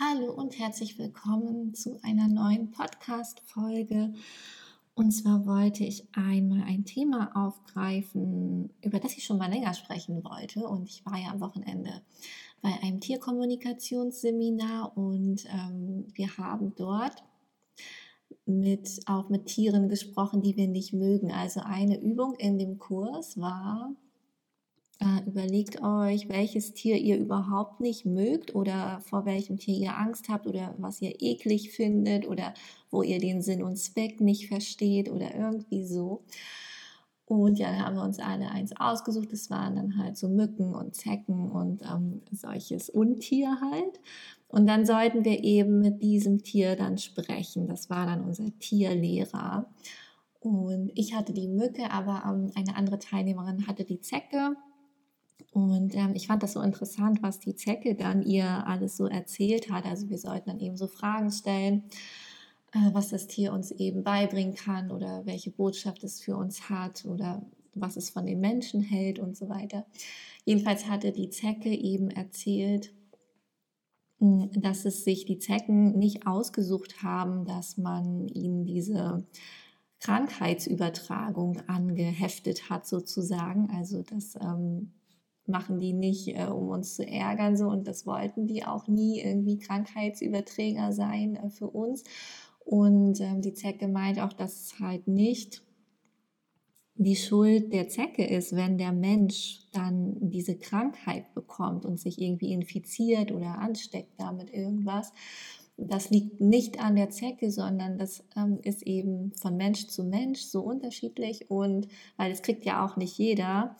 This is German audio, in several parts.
Hallo und herzlich willkommen zu einer neuen Podcast-Folge. Und zwar wollte ich einmal ein Thema aufgreifen, über das ich schon mal länger sprechen wollte. Und ich war ja am Wochenende bei einem Tierkommunikationsseminar und ähm, wir haben dort mit, auch mit Tieren gesprochen, die wir nicht mögen. Also eine Übung in dem Kurs war, äh, überlegt euch, welches Tier ihr überhaupt nicht mögt oder vor welchem Tier ihr Angst habt oder was ihr eklig findet oder wo ihr den Sinn und Zweck nicht versteht oder irgendwie so. Und ja, da haben wir uns alle eins ausgesucht. Das waren dann halt so Mücken und Zecken und ähm, solches Untier halt. Und dann sollten wir eben mit diesem Tier dann sprechen. Das war dann unser Tierlehrer. Und ich hatte die Mücke, aber ähm, eine andere Teilnehmerin hatte die Zecke. Und ähm, ich fand das so interessant, was die Zecke dann ihr alles so erzählt hat. Also wir sollten dann eben so Fragen stellen, äh, was das Tier uns eben beibringen kann oder welche Botschaft es für uns hat oder was es von den Menschen hält und so weiter. Jedenfalls hatte die Zecke eben erzählt, hm, dass es sich die Zecken nicht ausgesucht haben, dass man ihnen diese Krankheitsübertragung angeheftet hat sozusagen. Also dass ähm, machen die nicht, äh, um uns zu ärgern, so und das wollten die auch nie irgendwie Krankheitsüberträger sein äh, für uns. Und ähm, die Zecke meint auch, dass es halt nicht die Schuld der Zecke ist, wenn der Mensch dann diese Krankheit bekommt und sich irgendwie infiziert oder ansteckt damit irgendwas. Das liegt nicht an der Zecke, sondern das ähm, ist eben von Mensch zu Mensch so unterschiedlich und weil es kriegt ja auch nicht jeder.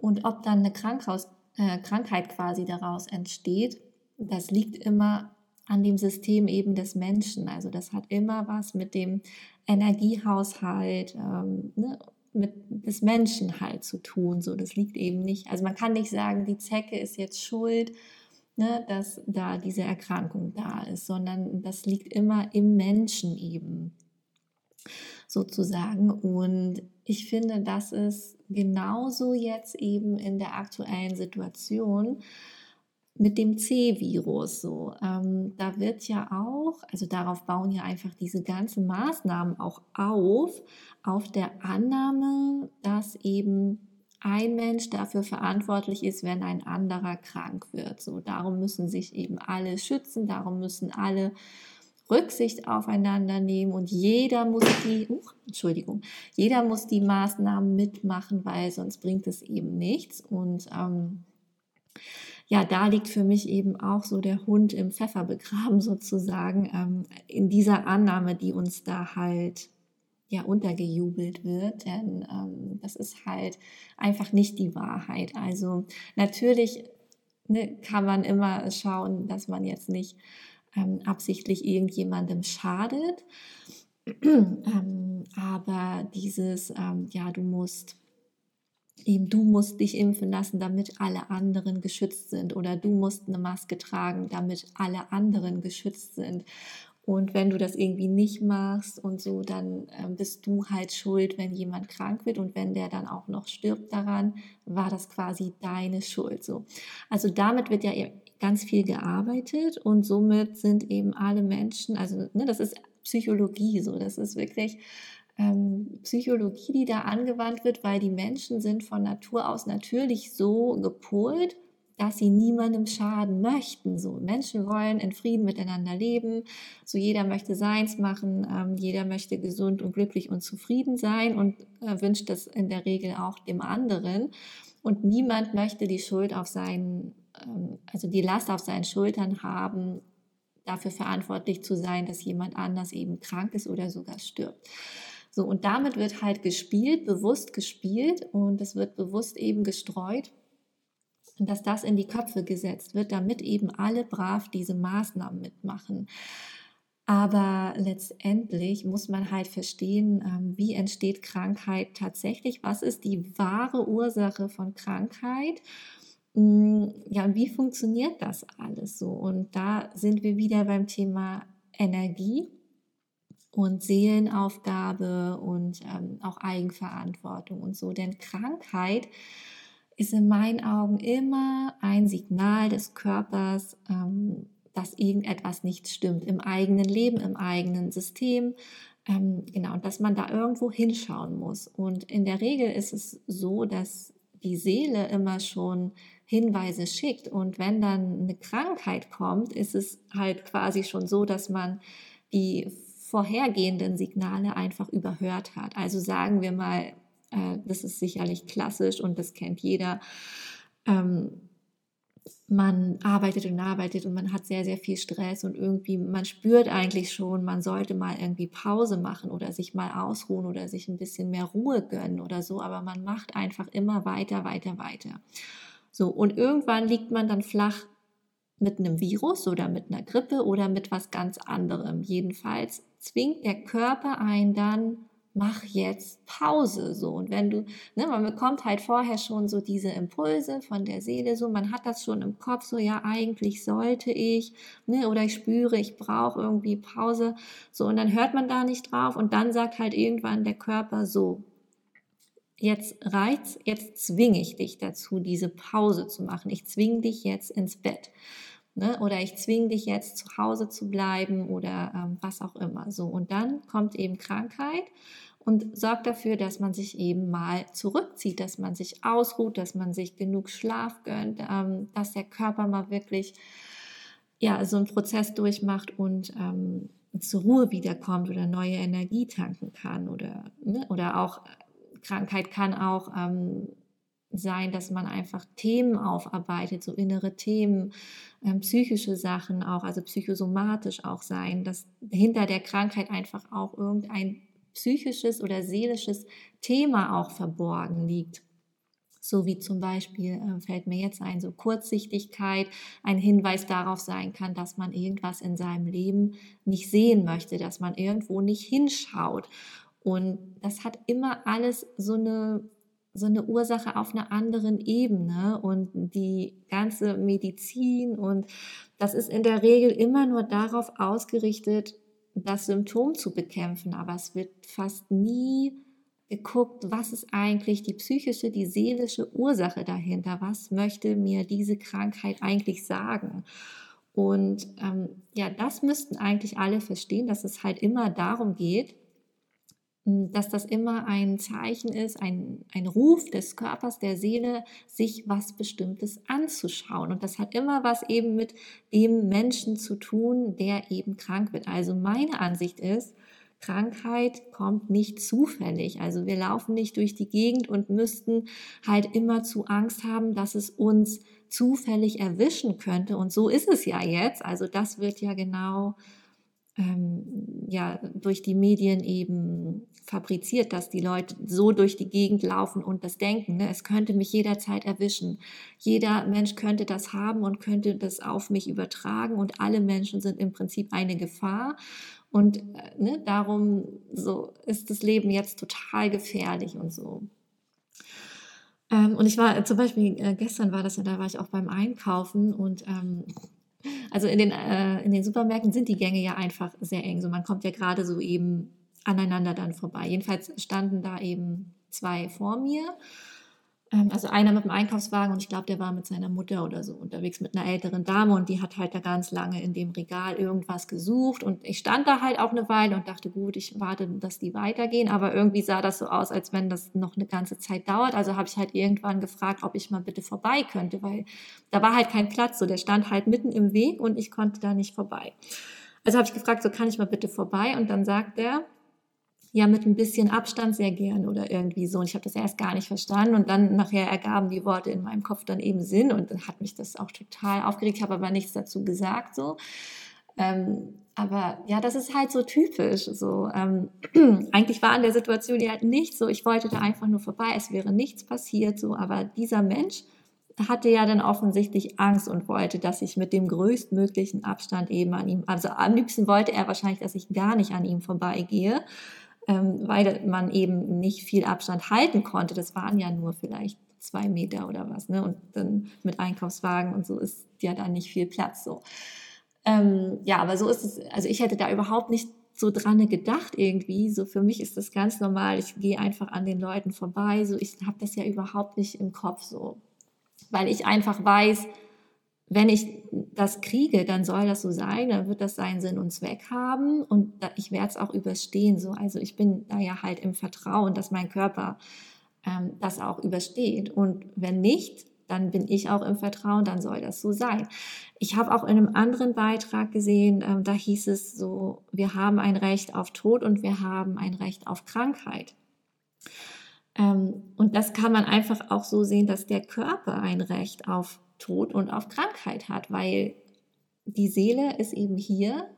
Und ob dann eine Krankhaus, äh, Krankheit quasi daraus entsteht, das liegt immer an dem System eben des Menschen. Also das hat immer was mit dem Energiehaushalt, ähm, ne, mit des Menschen halt zu tun. So, das liegt eben nicht. Also man kann nicht sagen, die Zecke ist jetzt schuld, ne, dass da diese Erkrankung da ist, sondern das liegt immer im Menschen eben sozusagen. Und ich finde, das ist genauso jetzt eben in der aktuellen Situation mit dem C-Virus so. Ähm, da wird ja auch, also darauf bauen ja einfach diese ganzen Maßnahmen auch auf, auf der Annahme, dass eben ein Mensch dafür verantwortlich ist, wenn ein anderer krank wird. So, darum müssen sich eben alle schützen, darum müssen alle Rücksicht aufeinander nehmen und jeder muss die, uh, Entschuldigung, jeder muss die Maßnahmen mitmachen, weil sonst bringt es eben nichts. Und ähm, ja, da liegt für mich eben auch so der Hund im Pfeffer begraben sozusagen, ähm, in dieser Annahme, die uns da halt ja untergejubelt wird, denn ähm, das ist halt einfach nicht die Wahrheit. Also natürlich ne, kann man immer schauen, dass man jetzt nicht ähm, absichtlich irgendjemandem schadet. ähm, aber dieses, ähm, ja, du musst eben du musst dich impfen lassen, damit alle anderen geschützt sind oder du musst eine Maske tragen, damit alle anderen geschützt sind. Und wenn du das irgendwie nicht machst und so, dann äh, bist du halt schuld, wenn jemand krank wird und wenn der dann auch noch stirbt daran, war das quasi deine Schuld. So. Also damit wird ja ganz viel gearbeitet und somit sind eben alle Menschen, also ne, das ist Psychologie so, das ist wirklich ähm, Psychologie, die da angewandt wird, weil die Menschen sind von Natur aus natürlich so gepolt, dass sie niemandem schaden möchten. So Menschen wollen in Frieden miteinander leben. So jeder möchte seins machen. Ähm, jeder möchte gesund und glücklich und zufrieden sein und äh, wünscht das in der Regel auch dem anderen. Und niemand möchte die Schuld auf seinen also die Last auf seinen Schultern haben, dafür verantwortlich zu sein, dass jemand anders eben krank ist oder sogar stirbt. So, und damit wird halt gespielt, bewusst gespielt und es wird bewusst eben gestreut, dass das in die Köpfe gesetzt wird, damit eben alle brav diese Maßnahmen mitmachen. Aber letztendlich muss man halt verstehen, ähm, wie entsteht Krankheit tatsächlich, was ist die wahre Ursache von Krankheit ja, wie funktioniert das alles so? Und da sind wir wieder beim Thema Energie und Seelenaufgabe und ähm, auch Eigenverantwortung und so. Denn Krankheit ist in meinen Augen immer ein Signal des Körpers, ähm, dass irgendetwas nicht stimmt im eigenen Leben, im eigenen System. Ähm, genau, und dass man da irgendwo hinschauen muss. Und in der Regel ist es so, dass die Seele immer schon Hinweise schickt. Und wenn dann eine Krankheit kommt, ist es halt quasi schon so, dass man die vorhergehenden Signale einfach überhört hat. Also sagen wir mal, äh, das ist sicherlich klassisch und das kennt jeder. Ähm, man arbeitet und arbeitet und man hat sehr, sehr viel Stress und irgendwie, man spürt eigentlich schon, man sollte mal irgendwie Pause machen oder sich mal ausruhen oder sich ein bisschen mehr Ruhe gönnen oder so, aber man macht einfach immer weiter, weiter, weiter. So, und irgendwann liegt man dann flach mit einem Virus oder mit einer Grippe oder mit was ganz anderem. Jedenfalls zwingt der Körper einen dann mach jetzt Pause so. Und wenn du ne, man bekommt halt vorher schon so diese Impulse von der Seele so man hat das schon im Kopf so ja eigentlich sollte ich ne, oder ich spüre ich brauche irgendwie Pause so. Und dann hört man da nicht drauf und dann sagt halt irgendwann der Körper so jetzt reiz jetzt zwinge ich dich dazu diese Pause zu machen. Ich zwinge dich jetzt ins Bett Ne? Oder ich zwinge dich jetzt zu Hause zu bleiben oder ähm, was auch immer. So und dann kommt eben Krankheit und sorgt dafür, dass man sich eben mal zurückzieht, dass man sich ausruht, dass man sich genug Schlaf gönnt, ähm, dass der Körper mal wirklich ja so einen Prozess durchmacht und ähm, zur Ruhe wiederkommt oder neue Energie tanken kann oder ne? oder auch Krankheit kann auch ähm, sein, dass man einfach Themen aufarbeitet, so innere Themen, ähm, psychische Sachen auch, also psychosomatisch auch sein, dass hinter der Krankheit einfach auch irgendein psychisches oder seelisches Thema auch verborgen liegt. So wie zum Beispiel äh, fällt mir jetzt ein, so Kurzsichtigkeit ein Hinweis darauf sein kann, dass man irgendwas in seinem Leben nicht sehen möchte, dass man irgendwo nicht hinschaut. Und das hat immer alles so eine so eine Ursache auf einer anderen Ebene und die ganze Medizin und das ist in der Regel immer nur darauf ausgerichtet, das Symptom zu bekämpfen, aber es wird fast nie geguckt, was ist eigentlich die psychische, die seelische Ursache dahinter, was möchte mir diese Krankheit eigentlich sagen. Und ähm, ja, das müssten eigentlich alle verstehen, dass es halt immer darum geht, dass das immer ein Zeichen ist, ein, ein Ruf des Körpers, der Seele, sich was Bestimmtes anzuschauen. Und das hat immer was eben mit dem Menschen zu tun, der eben krank wird. Also meine Ansicht ist, Krankheit kommt nicht zufällig. Also wir laufen nicht durch die Gegend und müssten halt immer zu Angst haben, dass es uns zufällig erwischen könnte. Und so ist es ja jetzt. Also das wird ja genau ähm, ja durch die Medien eben fabriziert, dass die Leute so durch die Gegend laufen und das denken, ne, es könnte mich jederzeit erwischen. Jeder Mensch könnte das haben und könnte das auf mich übertragen und alle Menschen sind im Prinzip eine Gefahr. Und äh, ne, darum so ist das Leben jetzt total gefährlich und so. Ähm, und ich war zum Beispiel, äh, gestern war das ja, da war ich auch beim Einkaufen und ähm, also in den, äh, in den Supermärkten sind die Gänge ja einfach sehr eng. So man kommt ja gerade so eben aneinander dann vorbei. Jedenfalls standen da eben zwei vor mir. Ähm, also einer mit dem Einkaufswagen und ich glaube, der war mit seiner Mutter oder so unterwegs mit einer älteren Dame und die hat halt da ganz lange in dem Regal irgendwas gesucht und ich stand da halt auch eine Weile und dachte, gut, ich warte, dass die weitergehen, aber irgendwie sah das so aus, als wenn das noch eine ganze Zeit dauert. Also habe ich halt irgendwann gefragt, ob ich mal bitte vorbei könnte, weil da war halt kein Platz, so der stand halt mitten im Weg und ich konnte da nicht vorbei. Also habe ich gefragt, so kann ich mal bitte vorbei und dann sagt er, ja mit ein bisschen Abstand sehr gern oder irgendwie so. Und ich habe das erst gar nicht verstanden und dann nachher ergaben die Worte in meinem Kopf dann eben Sinn und dann hat mich das auch total aufgeregt. Ich habe aber nichts dazu gesagt so. Ähm, aber ja, das ist halt so typisch. So ähm, eigentlich war an der Situation ja halt nichts so. Ich wollte da einfach nur vorbei. Es wäre nichts passiert so. Aber dieser Mensch hatte ja dann offensichtlich Angst und wollte, dass ich mit dem größtmöglichen Abstand eben an ihm, also am liebsten wollte er wahrscheinlich, dass ich gar nicht an ihm vorbeigehe ähm, weil man eben nicht viel Abstand halten konnte. Das waren ja nur vielleicht zwei Meter oder was. Ne? Und dann mit Einkaufswagen und so ist ja da nicht viel Platz. So. Ähm, ja, aber so ist es. Also ich hätte da überhaupt nicht so dran gedacht irgendwie. So für mich ist das ganz normal. Ich gehe einfach an den Leuten vorbei. So ich habe das ja überhaupt nicht im Kopf so, weil ich einfach weiß, wenn ich das kriege, dann soll das so sein, dann wird das seinen Sinn und Zweck haben und ich werde es auch überstehen. So. Also ich bin da ja halt im Vertrauen, dass mein Körper ähm, das auch übersteht. Und wenn nicht, dann bin ich auch im Vertrauen, dann soll das so sein. Ich habe auch in einem anderen Beitrag gesehen, ähm, da hieß es so, wir haben ein Recht auf Tod und wir haben ein Recht auf Krankheit. Ähm, und das kann man einfach auch so sehen, dass der Körper ein Recht auf Tod und auf Krankheit hat, weil die Seele ist eben hier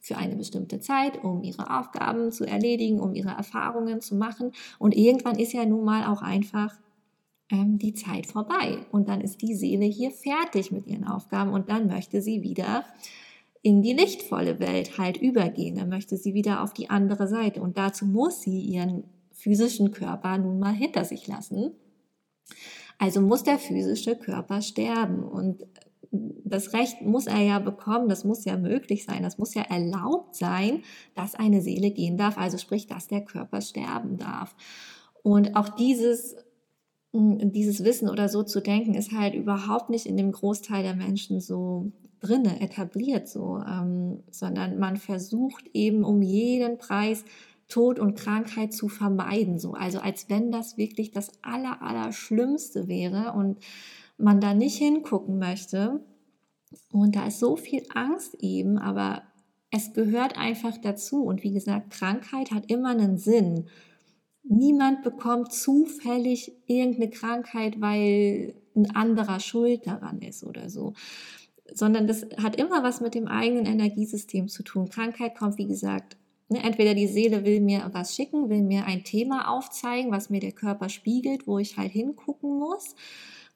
für eine bestimmte Zeit, um ihre Aufgaben zu erledigen, um ihre Erfahrungen zu machen. Und irgendwann ist ja nun mal auch einfach ähm, die Zeit vorbei. Und dann ist die Seele hier fertig mit ihren Aufgaben und dann möchte sie wieder in die lichtvolle Welt halt übergehen. Dann möchte sie wieder auf die andere Seite. Und dazu muss sie ihren physischen Körper nun mal hinter sich lassen. Also muss der physische Körper sterben. Und das Recht muss er ja bekommen, das muss ja möglich sein, das muss ja erlaubt sein, dass eine Seele gehen darf, also sprich, dass der Körper sterben darf. Und auch dieses, hm, dieses Wissen oder so zu denken, ist halt überhaupt nicht in dem Großteil der Menschen so drinne etabliert so, ähm, sondern man versucht eben um jeden Preis Tod und Krankheit zu vermeiden, so also als wenn das wirklich das aller wäre und man da nicht hingucken möchte. Und da ist so viel Angst eben, aber es gehört einfach dazu. Und wie gesagt, Krankheit hat immer einen Sinn. Niemand bekommt zufällig irgendeine Krankheit, weil ein anderer schuld daran ist oder so. Sondern das hat immer was mit dem eigenen Energiesystem zu tun. Krankheit kommt, wie gesagt, entweder die Seele will mir was schicken, will mir ein Thema aufzeigen, was mir der Körper spiegelt, wo ich halt hingucken muss.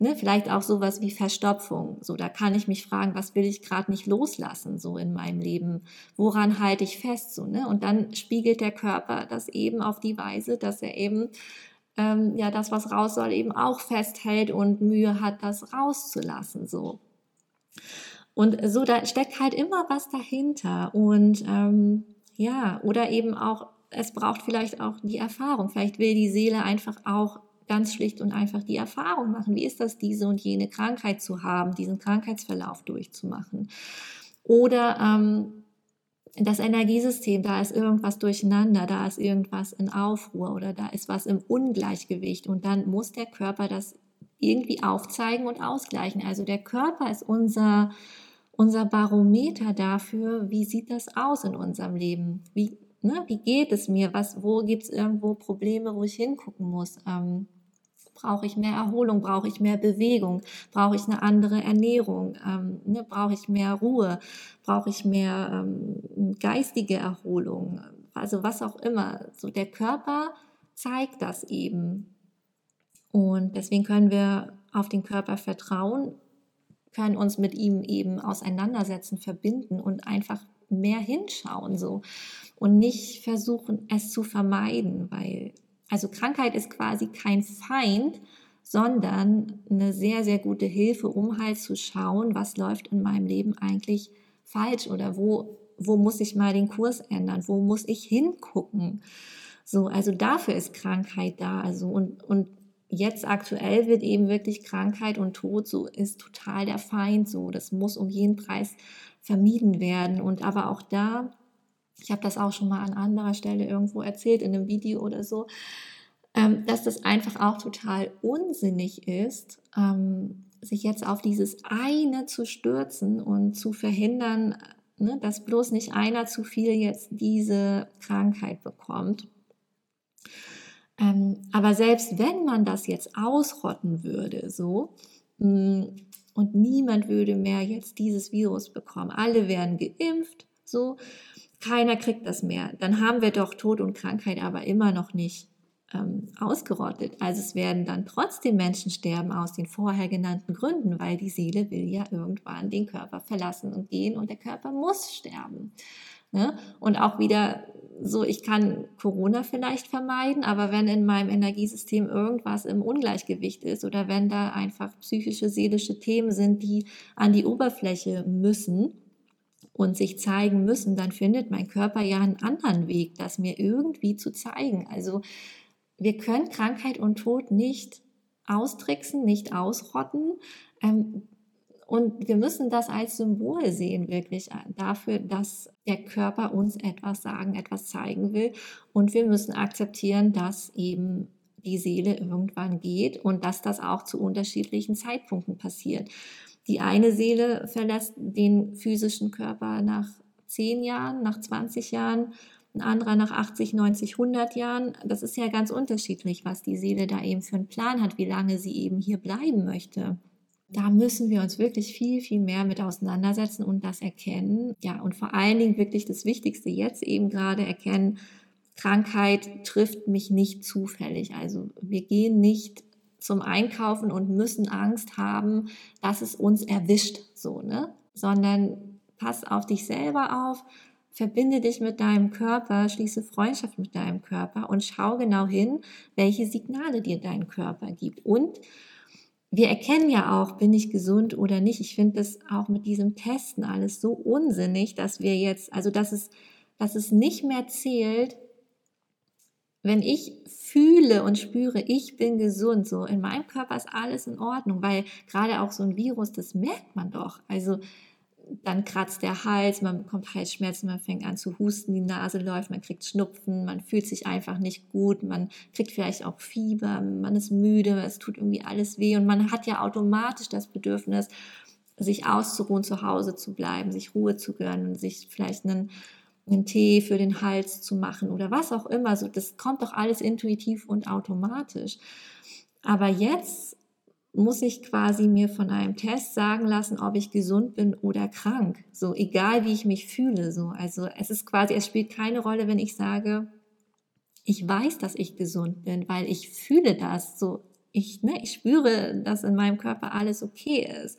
Ne, vielleicht auch sowas wie Verstopfung. So, da kann ich mich fragen, was will ich gerade nicht loslassen, so in meinem Leben? Woran halte ich fest? So, ne? Und dann spiegelt der Körper das eben auf die Weise, dass er eben ähm, ja das, was raus soll, eben auch festhält und Mühe hat, das rauszulassen. So. Und so, da steckt halt immer was dahinter. Und ähm, ja, oder eben auch, es braucht vielleicht auch die Erfahrung. Vielleicht will die Seele einfach auch ganz schlicht und einfach die Erfahrung machen. Wie ist das, diese und jene Krankheit zu haben, diesen Krankheitsverlauf durchzumachen? Oder ähm, das Energiesystem, da ist irgendwas durcheinander, da ist irgendwas in Aufruhr oder da ist was im Ungleichgewicht und dann muss der Körper das irgendwie aufzeigen und ausgleichen. Also der Körper ist unser, unser Barometer dafür, wie sieht das aus in unserem Leben? Wie, ne, wie geht es mir? Was, wo gibt es irgendwo Probleme, wo ich hingucken muss? Ähm, Brauche ich mehr Erholung? Brauche ich mehr Bewegung? Brauche ich eine andere Ernährung? Ähm, ne, brauche ich mehr Ruhe? Brauche ich mehr ähm, geistige Erholung? Also was auch immer. So der Körper zeigt das eben. Und deswegen können wir auf den Körper vertrauen, können uns mit ihm eben auseinandersetzen, verbinden und einfach mehr hinschauen so und nicht versuchen es zu vermeiden, weil also Krankheit ist quasi kein Feind, sondern eine sehr, sehr gute Hilfe, um halt zu schauen, was läuft in meinem Leben eigentlich falsch oder wo, wo muss ich mal den Kurs ändern, wo muss ich hingucken. So, also dafür ist Krankheit da. Also und, und jetzt aktuell wird eben wirklich Krankheit und Tod so ist total der Feind so. Das muss um jeden Preis vermieden werden. Und aber auch da ich habe das auch schon mal an anderer Stelle irgendwo erzählt, in einem Video oder so, ähm, dass das einfach auch total unsinnig ist, ähm, sich jetzt auf dieses eine zu stürzen und zu verhindern, ne, dass bloß nicht einer zu viel jetzt diese Krankheit bekommt. Ähm, aber selbst wenn man das jetzt ausrotten würde, so, mm, und niemand würde mehr jetzt dieses Virus bekommen, alle werden geimpft, so, keiner kriegt das mehr. Dann haben wir doch Tod und Krankheit aber immer noch nicht ähm, ausgerottet. Also es werden dann trotzdem Menschen sterben aus den vorher genannten Gründen, weil die Seele will ja irgendwann den Körper verlassen und gehen und der Körper muss sterben. Ne? Und auch wieder so, ich kann Corona vielleicht vermeiden, aber wenn in meinem Energiesystem irgendwas im Ungleichgewicht ist oder wenn da einfach psychische, seelische Themen sind, die an die Oberfläche müssen, und sich zeigen müssen, dann findet mein Körper ja einen anderen Weg, das mir irgendwie zu zeigen. Also wir können Krankheit und Tod nicht austricksen, nicht ausrotten. Ähm, Und wir müssen das als Symbol sehen, wirklich äh, dafür, dass der Körper uns etwas sagen, etwas zeigen will. Und wir müssen akzeptieren, dass eben die Seele irgendwann geht und dass das auch zu unterschiedlichen Zeitpunkten passiert. Die eine Seele verlässt den physischen Körper nach zehn Jahren, nach 20 Jahren, ein anderer nach 80, 90, 100 Jahren. Das ist ja ganz unterschiedlich, was die Seele da eben für einen Plan hat, wie lange sie eben hier bleiben möchte da müssen wir uns wirklich viel, viel mehr mit auseinandersetzen und das erkennen. Ja, und vor allen Dingen wirklich das Wichtigste jetzt eben gerade erkennen, Krankheit trifft mich nicht zufällig. Also wir gehen nicht zum Einkaufen und müssen Angst haben, dass es uns erwischt, so, ne? Sondern pass auf dich selber auf, verbinde dich mit deinem Körper, schließe Freundschaft mit deinem Körper und schau genau hin, welche Signale dir dein Körper gibt. Und wir erkennen ja auch, bin ich gesund oder nicht. Ich finde das auch mit diesem Testen alles so unsinnig, dass wir jetzt, also dass es, dass es nicht mehr zählt, wenn ich fühle und spüre, ich bin gesund, so in meinem Körper ist alles in Ordnung, weil gerade auch so ein Virus, das merkt man doch. Also dann kratzt der Hals, man bekommt Halsschmerzen, man fängt an zu husten, die Nase läuft, man kriegt Schnupfen, man fühlt sich einfach nicht gut, man kriegt vielleicht auch Fieber, man ist müde, es tut irgendwie alles weh und man hat ja automatisch das Bedürfnis, sich auszuruhen, zu Hause zu bleiben, sich Ruhe zu gönnen, sich vielleicht einen, einen Tee für den Hals zu machen oder was auch immer. So, das kommt doch alles intuitiv und automatisch. Aber jetzt muss ich quasi mir von einem Test sagen lassen, ob ich gesund bin oder krank. So, egal wie ich mich fühle. So, also es ist quasi, es spielt keine Rolle, wenn ich sage, ich weiß, dass ich gesund bin, weil ich fühle das. So, ich, ne, ich spüre, dass in meinem Körper alles okay ist.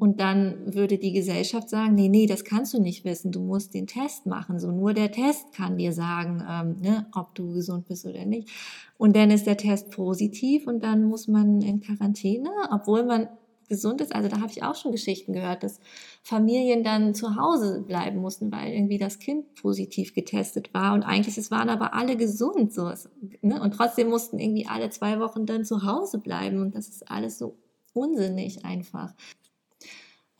Und dann würde die Gesellschaft sagen, nee, nee, das kannst du nicht wissen, du musst den Test machen. So nur der Test kann dir sagen, ähm, ne, ob du gesund bist oder nicht. Und dann ist der Test positiv und dann muss man in Quarantäne, obwohl man gesund ist. Also da habe ich auch schon Geschichten gehört, dass Familien dann zu Hause bleiben mussten, weil irgendwie das Kind positiv getestet war und eigentlich es waren aber alle gesund so ne? und trotzdem mussten irgendwie alle zwei Wochen dann zu Hause bleiben und das ist alles so unsinnig einfach.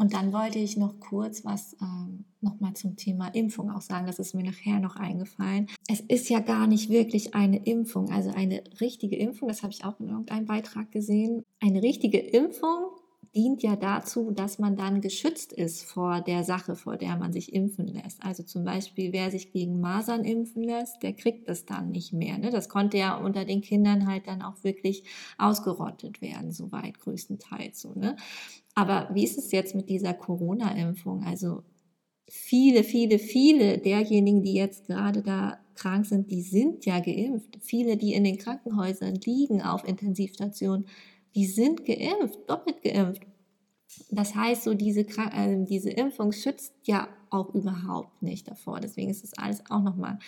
Und dann wollte ich noch kurz was ähm, nochmal zum Thema Impfung auch sagen. Das ist mir nachher noch eingefallen. Es ist ja gar nicht wirklich eine Impfung, also eine richtige Impfung. Das habe ich auch in irgendeinem Beitrag gesehen. Eine richtige Impfung dient ja dazu, dass man dann geschützt ist vor der Sache, vor der man sich impfen lässt. Also zum Beispiel, wer sich gegen Masern impfen lässt, der kriegt das dann nicht mehr. Ne? Das konnte ja unter den Kindern halt dann auch wirklich ausgerottet werden, soweit größtenteils so. Ne? Aber wie ist es jetzt mit dieser Corona-Impfung? Also viele, viele, viele derjenigen, die jetzt gerade da krank sind, die sind ja geimpft. Viele, die in den Krankenhäusern liegen auf Intensivstationen, die sind geimpft, doppelt geimpft. Das heißt, so diese, äh, diese Impfung schützt ja auch überhaupt nicht davor. Deswegen ist das alles auch nochmal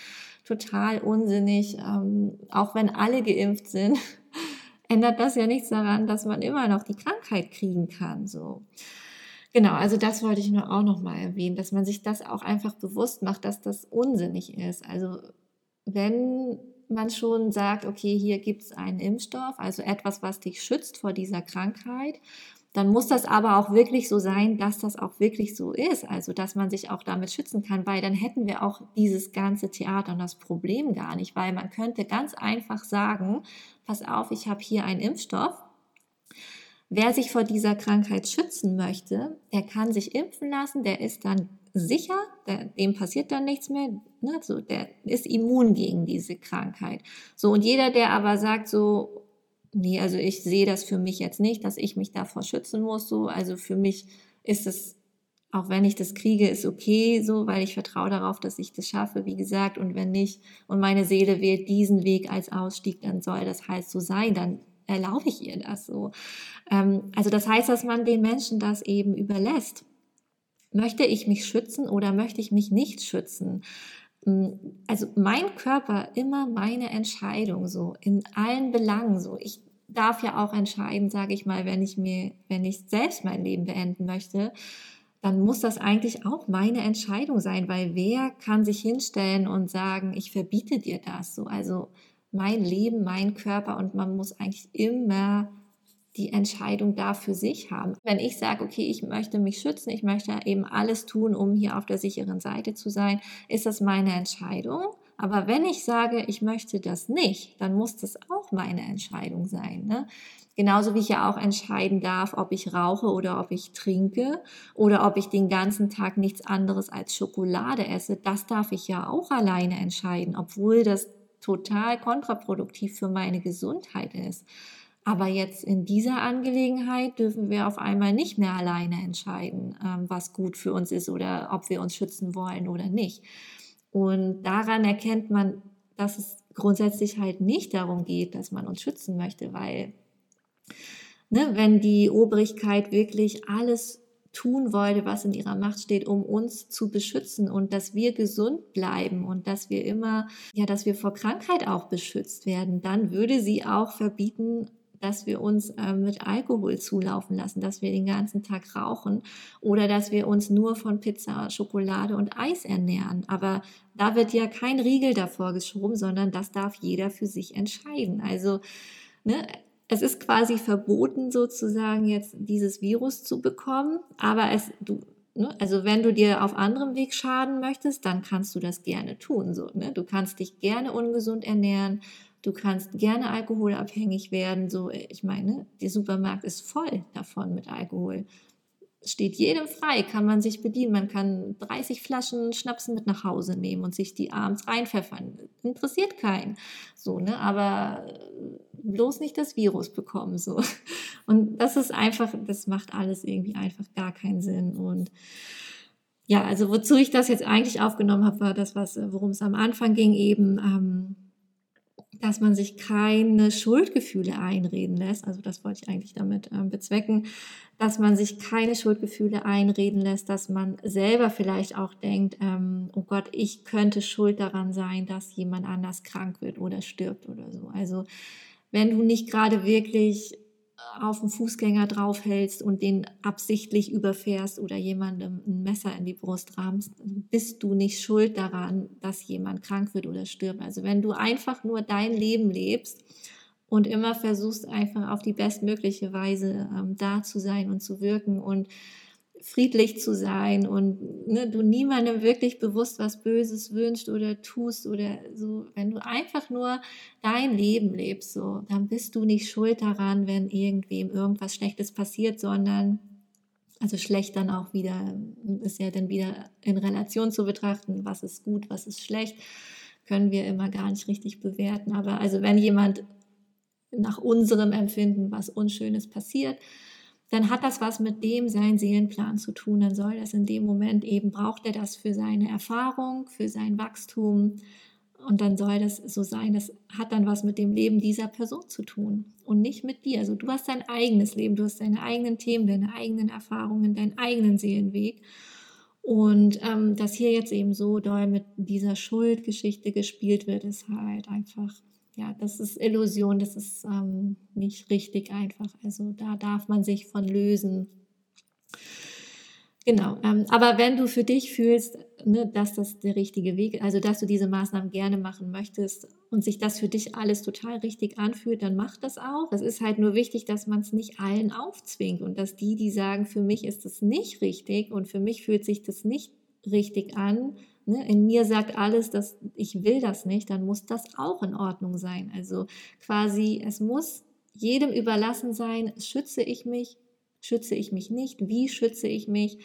total unsinnig. Ähm, auch wenn alle geimpft sind, ändert das ja nichts daran, dass man immer noch die Krankheit kriegen kann. So. Genau, also das wollte ich nur auch nochmal erwähnen, dass man sich das auch einfach bewusst macht, dass das unsinnig ist. Also wenn man schon sagt, okay, hier gibt es einen Impfstoff, also etwas, was dich schützt vor dieser Krankheit, dann muss das aber auch wirklich so sein, dass das auch wirklich so ist, also dass man sich auch damit schützen kann, weil dann hätten wir auch dieses ganze Theater und das Problem gar nicht, weil man könnte ganz einfach sagen, pass auf, ich habe hier einen Impfstoff. Wer sich vor dieser Krankheit schützen möchte, der kann sich impfen lassen, der ist dann sicher, der, dem passiert dann nichts mehr, ne, so, der ist immun gegen diese Krankheit. So, und jeder, der aber sagt so, nee, also ich sehe das für mich jetzt nicht, dass ich mich davor schützen muss, so, also für mich ist es, auch wenn ich das kriege, ist okay, so, weil ich vertraue darauf, dass ich das schaffe, wie gesagt, und wenn nicht, und meine Seele wählt diesen Weg als Ausstieg, dann soll das halt so sein, dann erlaube ich ihr das so. Ähm, also das heißt, dass man den Menschen das eben überlässt. Möchte ich mich schützen oder möchte ich mich nicht schützen? Hm, also mein Körper immer meine Entscheidung so in allen Belangen so. Ich darf ja auch entscheiden, sage ich mal, wenn ich mir, wenn ich selbst mein Leben beenden möchte, dann muss das eigentlich auch meine Entscheidung sein, weil wer kann sich hinstellen und sagen, ich verbiete dir das so. Also mein Leben, mein Körper und man muss eigentlich immer die Entscheidung da für sich haben. Wenn ich sage, okay, ich möchte mich schützen, ich möchte eben alles tun, um hier auf der sicheren Seite zu sein, ist das meine Entscheidung. Aber wenn ich sage, ich möchte das nicht, dann muss das auch meine Entscheidung sein. Ne? Genauso wie ich ja auch entscheiden darf, ob ich rauche oder ob ich trinke oder ob ich den ganzen Tag nichts anderes als Schokolade esse. Das darf ich ja auch alleine entscheiden, obwohl das total kontraproduktiv für meine Gesundheit ist. Aber jetzt in dieser Angelegenheit dürfen wir auf einmal nicht mehr alleine entscheiden, ähm, was gut für uns ist oder ob wir uns schützen wollen oder nicht. Und daran erkennt man, dass es grundsätzlich halt nicht darum geht, dass man uns schützen möchte, weil ne, wenn die Obrigkeit wirklich alles tun wollte, was in ihrer Macht steht, um uns zu beschützen und dass wir gesund bleiben und dass wir immer, ja, dass wir vor Krankheit auch beschützt werden, dann würde sie auch verbieten, dass wir uns äh, mit Alkohol zulaufen lassen, dass wir den ganzen Tag rauchen oder dass wir uns nur von Pizza, Schokolade und Eis ernähren. Aber da wird ja kein Riegel davor geschoben, sondern das darf jeder für sich entscheiden. Also, ne, es ist quasi verboten, sozusagen jetzt dieses Virus zu bekommen, aber es, du, ne, also wenn du dir auf anderem Weg schaden möchtest, dann kannst du das gerne tun. So, ne? Du kannst dich gerne ungesund ernähren, Du kannst gerne alkoholabhängig werden. So, ich meine, der Supermarkt ist voll davon mit Alkohol. Steht jedem frei, kann man sich bedienen. Man kann 30 Flaschen Schnapsen mit nach Hause nehmen und sich die abends reinpfeffern. Interessiert keinen. So, ne? Aber bloß nicht das Virus bekommen. So. Und das ist einfach, das macht alles irgendwie einfach gar keinen Sinn. Und ja, also wozu ich das jetzt eigentlich aufgenommen habe, war das, was, worum es am Anfang ging, eben. Ähm, dass man sich keine Schuldgefühle einreden lässt. Also das wollte ich eigentlich damit ähm, bezwecken, dass man sich keine Schuldgefühle einreden lässt, dass man selber vielleicht auch denkt, ähm, oh Gott, ich könnte schuld daran sein, dass jemand anders krank wird oder stirbt oder so. Also wenn du nicht gerade wirklich auf den Fußgänger draufhältst und den absichtlich überfährst oder jemandem ein Messer in die Brust rahmst, bist du nicht schuld daran, dass jemand krank wird oder stirbt. Also wenn du einfach nur dein Leben lebst und immer versuchst einfach auf die bestmögliche Weise ähm, da zu sein und zu wirken und friedlich zu sein und ne, du niemandem wirklich bewusst was Böses wünscht oder tust oder so, wenn du einfach nur dein Leben lebst, so, dann bist du nicht schuld daran, wenn irgendwem irgendwas Schlechtes passiert, sondern also schlecht dann auch wieder, ist ja dann wieder in Relation zu betrachten, was ist gut, was ist schlecht, können wir immer gar nicht richtig bewerten. Aber also wenn jemand nach unserem Empfinden was Unschönes passiert, dann hat das was mit dem seinen Seelenplan zu tun. Dann soll das in dem Moment eben, braucht er das für seine Erfahrung, für sein Wachstum. Und dann soll das so sein, das hat dann was mit dem Leben dieser Person zu tun und nicht mit dir. Also du hast dein eigenes Leben, du hast deine eigenen Themen, deine eigenen Erfahrungen, deinen eigenen Seelenweg. Und ähm, dass hier jetzt eben so doll mit dieser Schuldgeschichte gespielt wird, ist halt einfach ja, das ist Illusion, das ist ähm, nicht richtig einfach. Also da darf man sich von lösen. Genau, ähm, aber wenn du für dich fühlst, ne, dass das der richtige Weg ist, also dass du diese Maßnahmen gerne machen möchtest und sich das für dich alles total richtig anfühlt, dann mach das auch. Es ist halt nur wichtig, dass man es nicht allen aufzwingt und dass die, die sagen, für mich ist es nicht richtig und für mich fühlt sich das nicht richtig an, ne, in mir sagt alles, dass ich will das nicht, dann muss das auch in Ordnung sein. Also quasi, es muss jedem überlassen sein, schütze ich mich, schütze ich mich nicht, wie schütze ich mich,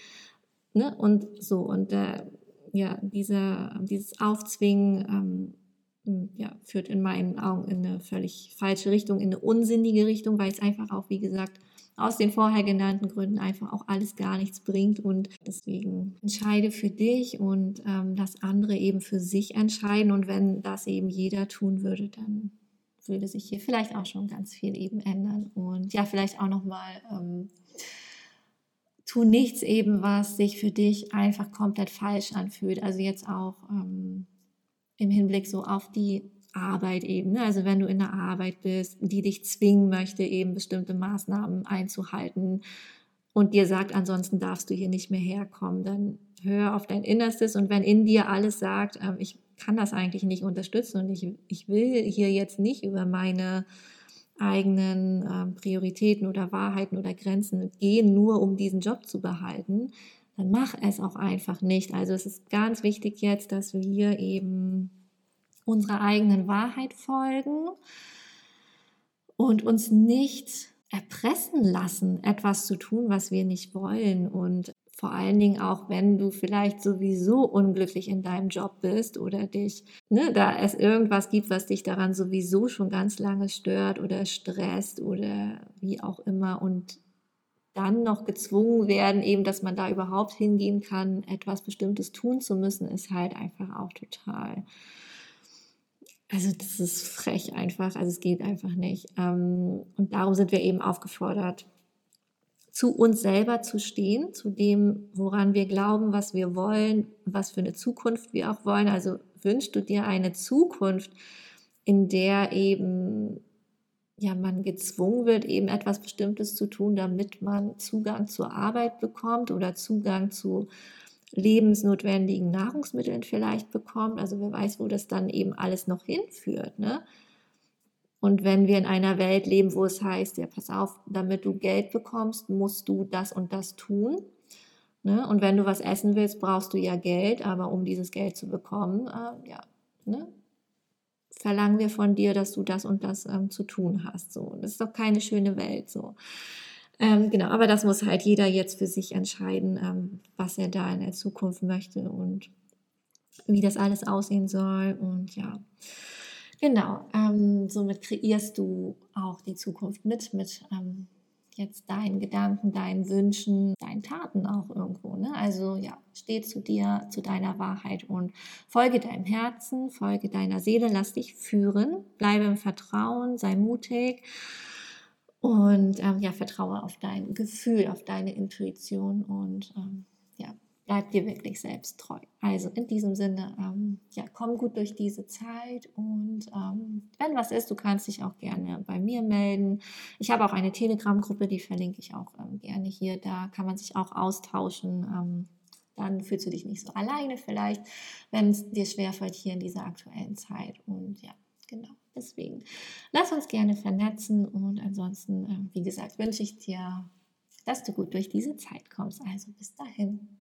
ne, und so. Und äh, ja, dieser, dieses Aufzwingen, ähm, ja, führt in meinen Augen in eine völlig falsche Richtung, in eine unsinnige Richtung, weil es einfach auch, wie gesagt, aus den vorher genannten Gründen einfach auch alles gar nichts bringt. Und deswegen entscheide für dich und ähm, das andere eben für sich entscheiden. Und wenn das eben jeder tun würde, dann würde sich hier vielleicht auch schon ganz viel eben ändern. Und ja, vielleicht auch nochmal. Ähm, tu nichts eben, was sich für dich einfach komplett falsch anfühlt. Also jetzt auch ähm, im Hinblick so auf die Arbeit eben. Ne? Also wenn du in der Arbeit bist, die dich zwingen möchte, eben bestimmte Maßnahmen einzuhalten und dir sagt, ansonsten darfst du hier nicht mehr herkommen, dann hör auf dein Innerstes und wenn in dir alles sagt, äh, ich kann das eigentlich nicht unterstützen und ich, ich will hier jetzt nicht über meine eigenen äh, Prioritäten oder Wahrheiten oder Grenzen gehen, nur um diesen Job zu behalten, dann mach es auch einfach nicht. Also es ist ganz wichtig jetzt, dass wir eben unserer eigenen Wahrheit folgen und uns nicht erpressen lassen, etwas zu tun, was wir nicht wollen. Und vor allen Dingen auch, wenn du vielleicht sowieso unglücklich in deinem Job bist oder dich, ne, da es irgendwas gibt, was dich daran sowieso schon ganz lange stört oder stresst oder wie auch immer und dann noch gezwungen werden, eben, dass man da überhaupt hingehen kann, etwas Bestimmtes tun zu müssen, ist halt einfach auch total. Also das ist frech einfach, also es geht einfach nicht. Ähm, und darum sind wir eben aufgefordert, zu uns selber zu stehen, zu dem, woran wir glauben, was wir wollen, was für eine Zukunft wir auch wollen. Also wünschst du dir eine Zukunft, in der eben ja man gezwungen wird, eben etwas Bestimmtes zu tun, damit man Zugang zur Arbeit bekommt oder Zugang zu lebensnotwendigen Nahrungsmitteln vielleicht bekommt. Also wer weiß, wo das dann eben alles noch hinführt. Ne? Und wenn wir in einer Welt leben, wo es heißt, ja, pass auf, damit du Geld bekommst, musst du das und das tun. Ne? Und wenn du was essen willst, brauchst du ja Geld, aber um dieses Geld zu bekommen, äh, ja, ne? Verlangen wir von dir, dass du das und das ähm, zu tun hast. So, das ist doch keine schöne Welt. So. Ähm, genau, aber das muss halt jeder jetzt für sich entscheiden, ähm, was er da in der Zukunft möchte und wie das alles aussehen soll. Und ja, Genau, ähm, somit kreierst du auch die Zukunft mit, mit ähm, jetzt deinen Gedanken, deinen Wünschen, deinen Taten auch irgendwo. Ne? Also ja, steh zu dir, zu deiner Wahrheit und folge deinem Herzen, folge deiner Seele, lass dich führen, bleibe im Vertrauen, sei mutig und ähm, ja, vertraue auf dein Gefühl, auf deine Intuition und ähm, bleib dir wirklich selbst treu. Also in diesem Sinne, ähm, ja, komm gut durch diese Zeit und ähm, wenn was ist, du kannst dich auch gerne bei mir melden. Ich habe auch eine Telegram-Gruppe, die verlinke ich auch ähm, gerne hier. Da kann man sich auch austauschen. Ähm, dann fühlst du dich nicht so alleine vielleicht, wenn es dir schwerfällt hier in dieser aktuellen Zeit. Und ja, genau. Deswegen lass uns gerne vernetzen und ansonsten, äh, wie gesagt, wünsche ich dir, dass du gut durch diese Zeit kommst. Also bis dahin.